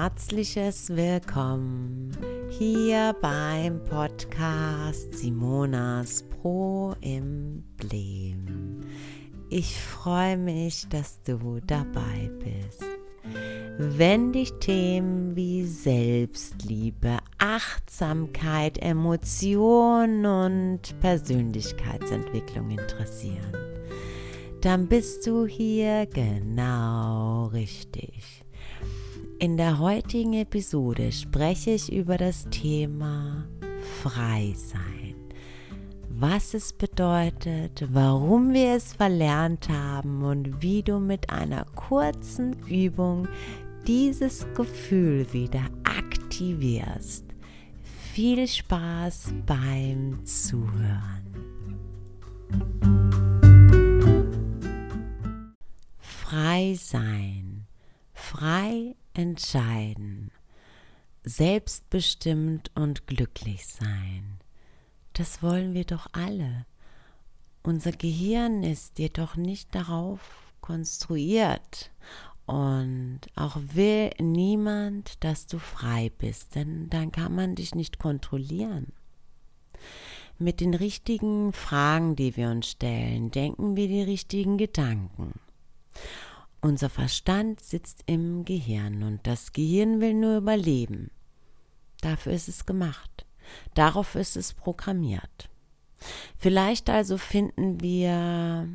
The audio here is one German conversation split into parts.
herzliches Willkommen hier beim Podcast Simonas Pro Emblem. Ich freue mich, dass du dabei bist. Wenn dich Themen wie Selbstliebe, Achtsamkeit, Emotion und Persönlichkeitsentwicklung interessieren, dann bist du hier genau richtig. In der heutigen Episode spreche ich über das Thema Frei sein. Was es bedeutet, warum wir es verlernt haben und wie du mit einer kurzen Übung dieses Gefühl wieder aktivierst. Viel Spaß beim Zuhören. Frei sein, frei entscheiden, selbstbestimmt und glücklich sein. Das wollen wir doch alle. Unser Gehirn ist jedoch nicht darauf konstruiert und auch will niemand, dass du frei bist, denn dann kann man dich nicht kontrollieren. Mit den richtigen Fragen, die wir uns stellen, denken wir die richtigen Gedanken. Unser Verstand sitzt im Gehirn und das Gehirn will nur überleben. Dafür ist es gemacht. Darauf ist es programmiert. Vielleicht also finden wir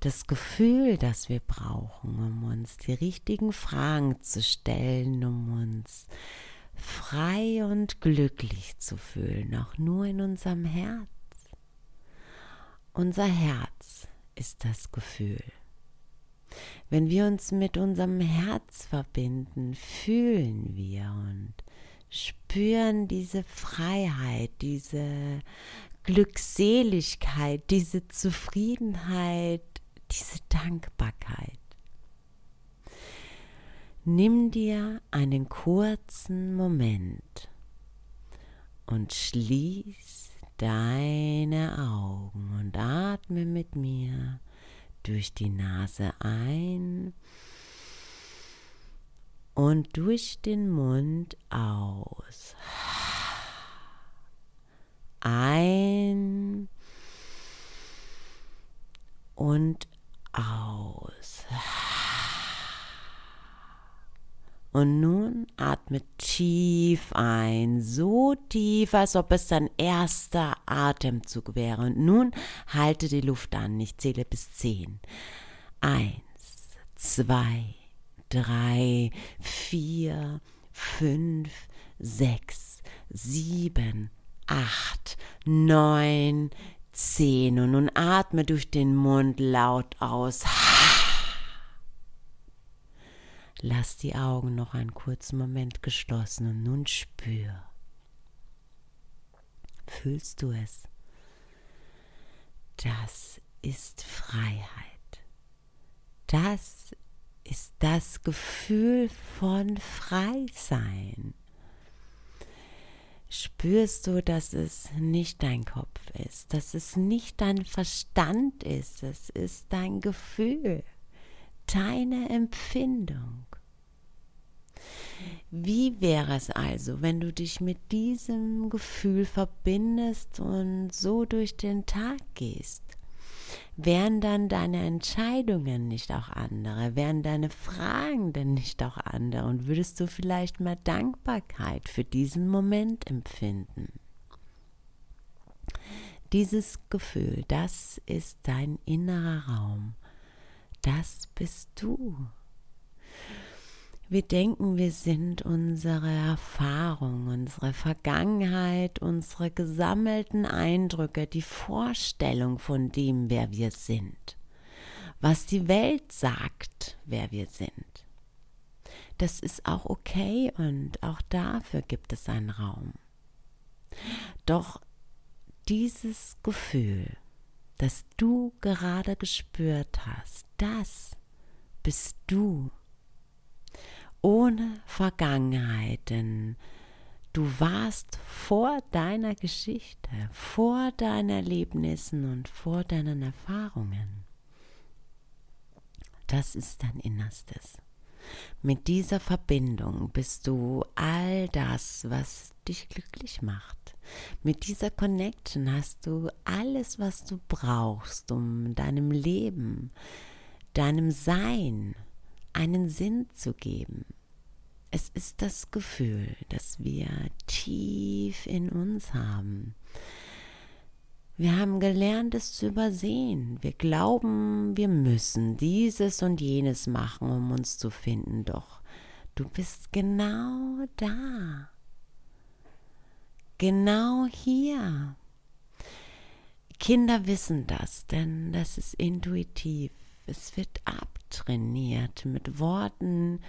das Gefühl, das wir brauchen, um uns die richtigen Fragen zu stellen, um uns frei und glücklich zu fühlen, auch nur in unserem Herz. Unser Herz ist das Gefühl. Wenn wir uns mit unserem Herz verbinden, fühlen wir und spüren diese Freiheit, diese Glückseligkeit, diese Zufriedenheit, diese Dankbarkeit. Nimm dir einen kurzen Moment und schließ deine Augen und atme mit mir durch die Nase ein und durch den Mund aus. Ein und aus. Und nun atme tief ein, so tief, als ob es dein erster Atemzug wäre. Und nun halte die Luft an. Ich zähle bis zehn. Eins, zwei, drei, vier, fünf, sechs, sieben, acht, neun, zehn. Und nun atme durch den Mund laut aus. Lass die Augen noch einen kurzen Moment geschlossen und nun spür. Fühlst du es? Das ist Freiheit. Das ist das Gefühl von Freisein. Spürst du, dass es nicht dein Kopf ist, dass es nicht dein Verstand ist, es ist dein Gefühl deine Empfindung. Wie wäre es also, wenn du dich mit diesem Gefühl verbindest und so durch den Tag gehst? Wären dann deine Entscheidungen nicht auch andere? Wären deine Fragen denn nicht auch andere? Und würdest du vielleicht mal Dankbarkeit für diesen Moment empfinden? Dieses Gefühl, das ist dein innerer Raum das bist du. Wir denken, wir sind unsere Erfahrung, unsere Vergangenheit, unsere gesammelten Eindrücke, die Vorstellung von dem, wer wir sind, was die Welt sagt, wer wir sind. Das ist auch okay und auch dafür gibt es einen Raum. Doch dieses Gefühl, das du gerade gespürt hast, das bist du. Ohne Vergangenheit, denn du warst vor deiner Geschichte, vor deinen Erlebnissen und vor deinen Erfahrungen. Das ist dein Innerstes. Mit dieser Verbindung bist du all das, was dich glücklich macht. Mit dieser Connection hast du alles, was du brauchst, um deinem Leben, deinem Sein einen Sinn zu geben. Es ist das Gefühl, das wir tief in uns haben. Wir haben gelernt, es zu übersehen. Wir glauben, wir müssen dieses und jenes machen, um uns zu finden. Doch du bist genau da. Genau hier. Kinder wissen das, denn das ist intuitiv. Es wird abtrainiert mit Worten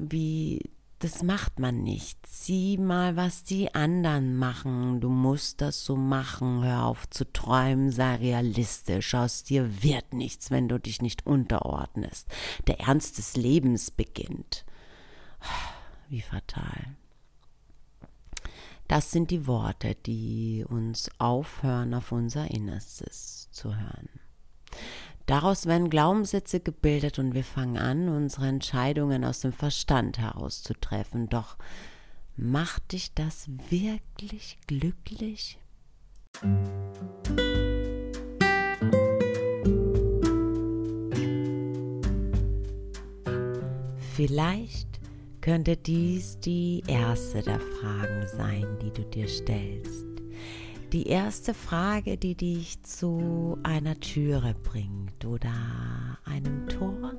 wie das macht man nicht. Sieh mal, was die anderen machen. Du musst das so machen. Hör auf zu träumen, sei realistisch. Aus dir wird nichts, wenn du dich nicht unterordnest. Der Ernst des Lebens beginnt. Wie fatal. Das sind die Worte, die uns aufhören, auf unser Innerstes zu hören. Daraus werden Glaubenssätze gebildet und wir fangen an, unsere Entscheidungen aus dem Verstand heraus zu treffen. Doch macht dich das wirklich glücklich? Vielleicht könnte dies die erste der Fragen sein, die du dir stellst die erste Frage, die dich zu einer Türe bringt oder einem Tor.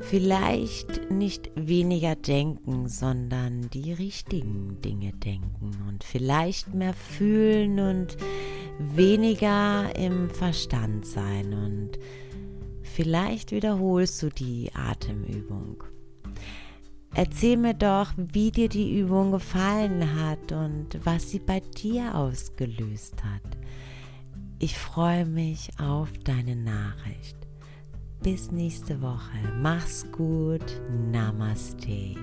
Vielleicht nicht weniger denken, sondern die richtigen Dinge denken und vielleicht mehr fühlen und weniger im Verstand sein und vielleicht wiederholst du die Atemübung. Erzähl mir doch, wie dir die Übung gefallen hat und was sie bei dir ausgelöst hat. Ich freue mich auf deine Nachricht. Bis nächste Woche. Mach's gut. Namaste.